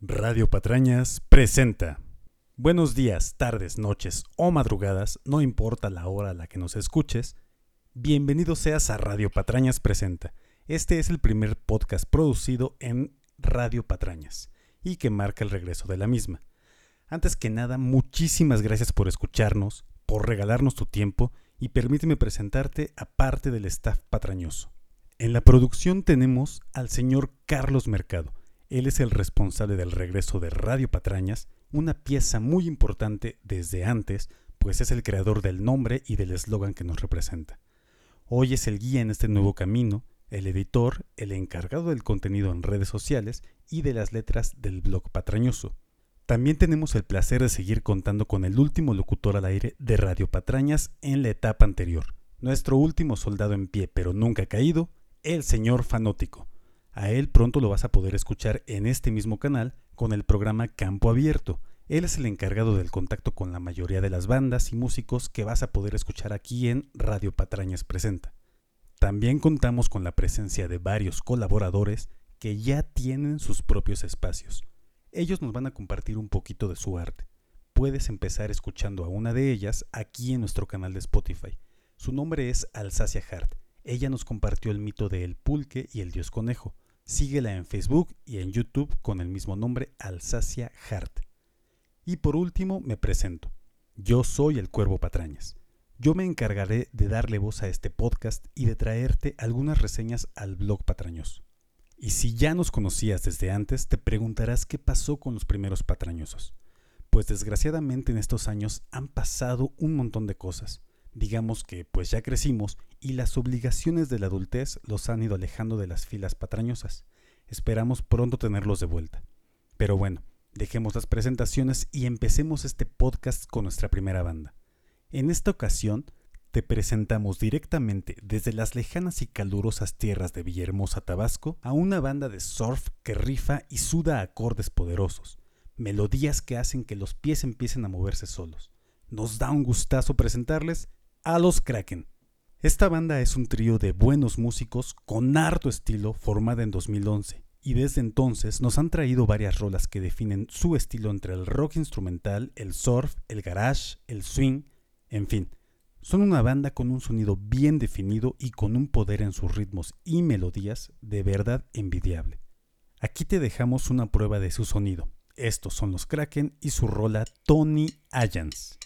Radio Patrañas presenta. Buenos días, tardes, noches o madrugadas, no importa la hora a la que nos escuches. Bienvenido seas a Radio Patrañas presenta. Este es el primer podcast producido en Radio Patrañas y que marca el regreso de la misma. Antes que nada, muchísimas gracias por escucharnos, por regalarnos tu tiempo y permíteme presentarte a parte del staff patrañoso. En la producción tenemos al señor Carlos Mercado. Él es el responsable del regreso de Radio Patrañas, una pieza muy importante desde antes, pues es el creador del nombre y del eslogan que nos representa. Hoy es el guía en este nuevo camino, el editor, el encargado del contenido en redes sociales y de las letras del blog patrañoso. También tenemos el placer de seguir contando con el último locutor al aire de Radio Patrañas en la etapa anterior, nuestro último soldado en pie pero nunca caído, el señor Fanótico. A él pronto lo vas a poder escuchar en este mismo canal con el programa Campo Abierto. Él es el encargado del contacto con la mayoría de las bandas y músicos que vas a poder escuchar aquí en Radio Patrañas Presenta. También contamos con la presencia de varios colaboradores que ya tienen sus propios espacios. Ellos nos van a compartir un poquito de su arte. Puedes empezar escuchando a una de ellas aquí en nuestro canal de Spotify. Su nombre es Alsacia Hart ella nos compartió el mito de El Pulque y el Dios Conejo. Síguela en Facebook y en YouTube con el mismo nombre Alsacia Hart. Y por último me presento. Yo soy el Cuervo Patrañas. Yo me encargaré de darle voz a este podcast y de traerte algunas reseñas al blog patrañoso. Y si ya nos conocías desde antes, te preguntarás qué pasó con los primeros patrañosos. Pues desgraciadamente en estos años han pasado un montón de cosas digamos que pues ya crecimos y las obligaciones de la adultez los han ido alejando de las filas patrañosas. Esperamos pronto tenerlos de vuelta. Pero bueno, dejemos las presentaciones y empecemos este podcast con nuestra primera banda. En esta ocasión te presentamos directamente desde las lejanas y calurosas tierras de Villahermosa, Tabasco, a una banda de surf que rifa y suda acordes poderosos, melodías que hacen que los pies empiecen a moverse solos. Nos da un gustazo presentarles a los Kraken. Esta banda es un trío de buenos músicos con harto estilo formada en 2011 y desde entonces nos han traído varias rolas que definen su estilo entre el rock instrumental, el surf, el garage, el swing, en fin. Son una banda con un sonido bien definido y con un poder en sus ritmos y melodías de verdad envidiable. Aquí te dejamos una prueba de su sonido. Estos son los Kraken y su rola Tony Ayans.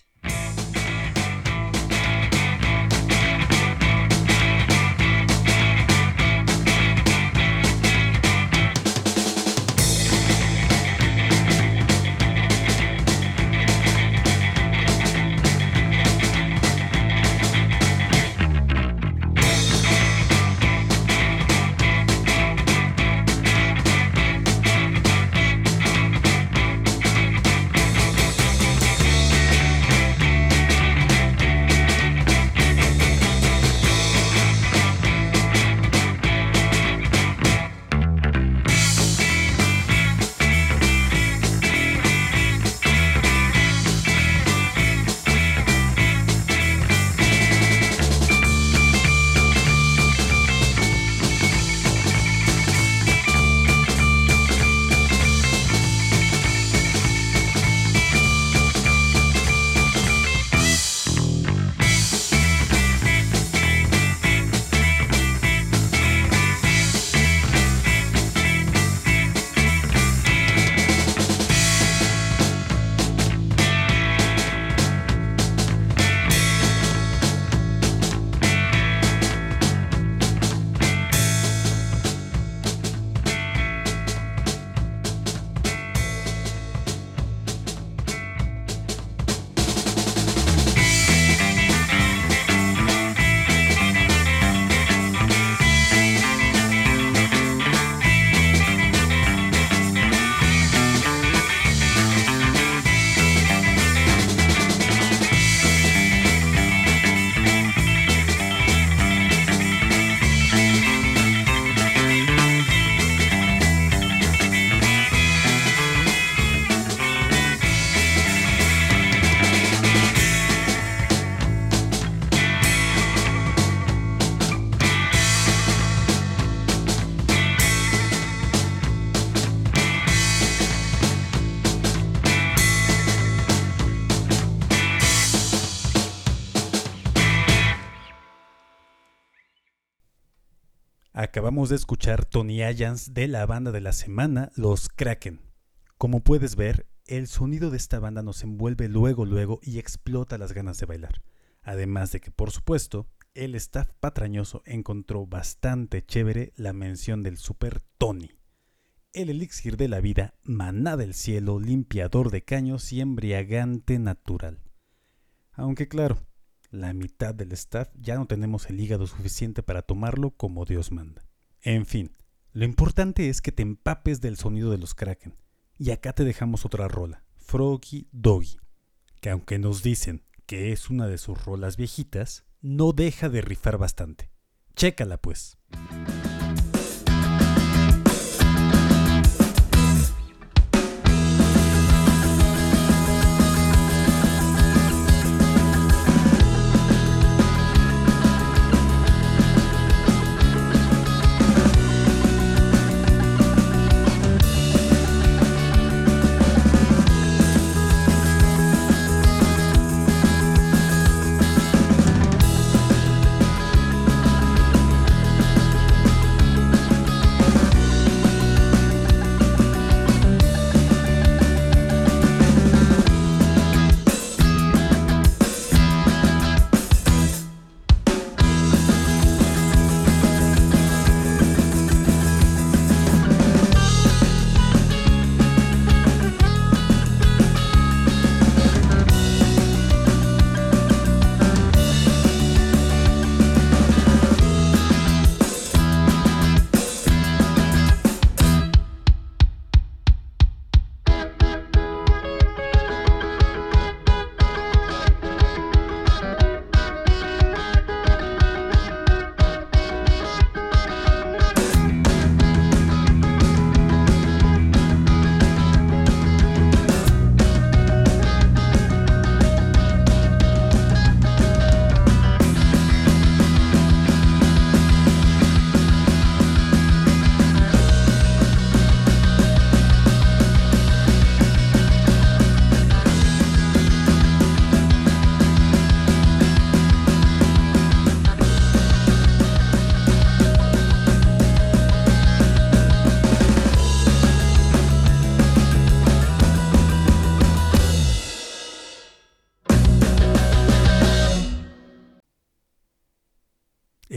Acabamos de escuchar Tony Ayans de la banda de la semana, Los Kraken. Como puedes ver, el sonido de esta banda nos envuelve luego luego y explota las ganas de bailar. Además de que, por supuesto, el staff patrañoso encontró bastante chévere la mención del Super Tony. El elixir de la vida, maná del cielo, limpiador de caños y embriagante natural. Aunque claro, la mitad del staff ya no tenemos el hígado suficiente para tomarlo como Dios manda. En fin, lo importante es que te empapes del sonido de los Kraken. Y acá te dejamos otra rola, Froggy Doggy, que aunque nos dicen que es una de sus rolas viejitas, no deja de rifar bastante. Chécala pues.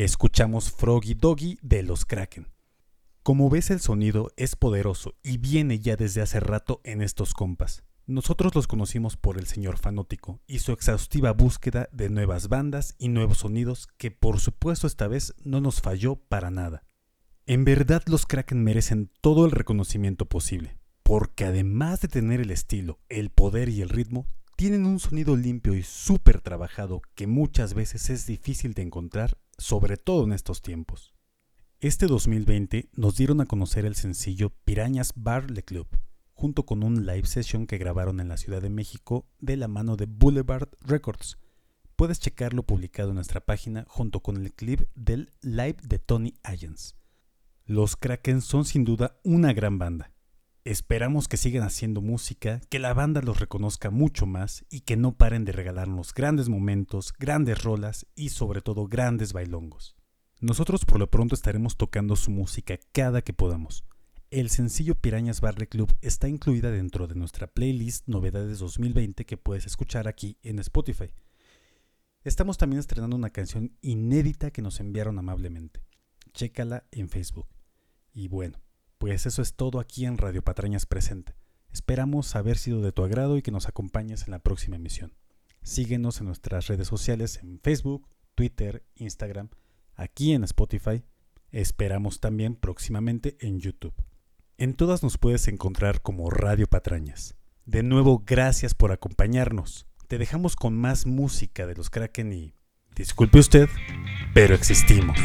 Escuchamos Froggy Doggy de los Kraken. Como ves el sonido es poderoso y viene ya desde hace rato en estos compas. Nosotros los conocimos por el señor Fanótico y su exhaustiva búsqueda de nuevas bandas y nuevos sonidos que por supuesto esta vez no nos falló para nada. En verdad los Kraken merecen todo el reconocimiento posible, porque además de tener el estilo, el poder y el ritmo, tienen un sonido limpio y súper trabajado que muchas veces es difícil de encontrar sobre todo en estos tiempos. Este 2020 nos dieron a conocer el sencillo Pirañas Bar Le Club, junto con un live session que grabaron en la Ciudad de México de la mano de Boulevard Records. Puedes checarlo publicado en nuestra página junto con el clip del live de Tony Ayans. Los Kraken son sin duda una gran banda. Esperamos que sigan haciendo música, que la banda los reconozca mucho más y que no paren de regalarnos grandes momentos, grandes rolas y sobre todo grandes bailongos. Nosotros por lo pronto estaremos tocando su música cada que podamos. El sencillo Pirañas Barre Club está incluida dentro de nuestra playlist Novedades 2020 que puedes escuchar aquí en Spotify. Estamos también estrenando una canción inédita que nos enviaron amablemente. Chécala en Facebook. Y bueno, pues eso es todo aquí en Radio Patrañas Presente. Esperamos haber sido de tu agrado y que nos acompañes en la próxima emisión. Síguenos en nuestras redes sociales en Facebook, Twitter, Instagram, aquí en Spotify. Esperamos también próximamente en YouTube. En todas nos puedes encontrar como Radio Patrañas. De nuevo, gracias por acompañarnos. Te dejamos con más música de los Kraken y... Disculpe usted, pero existimos.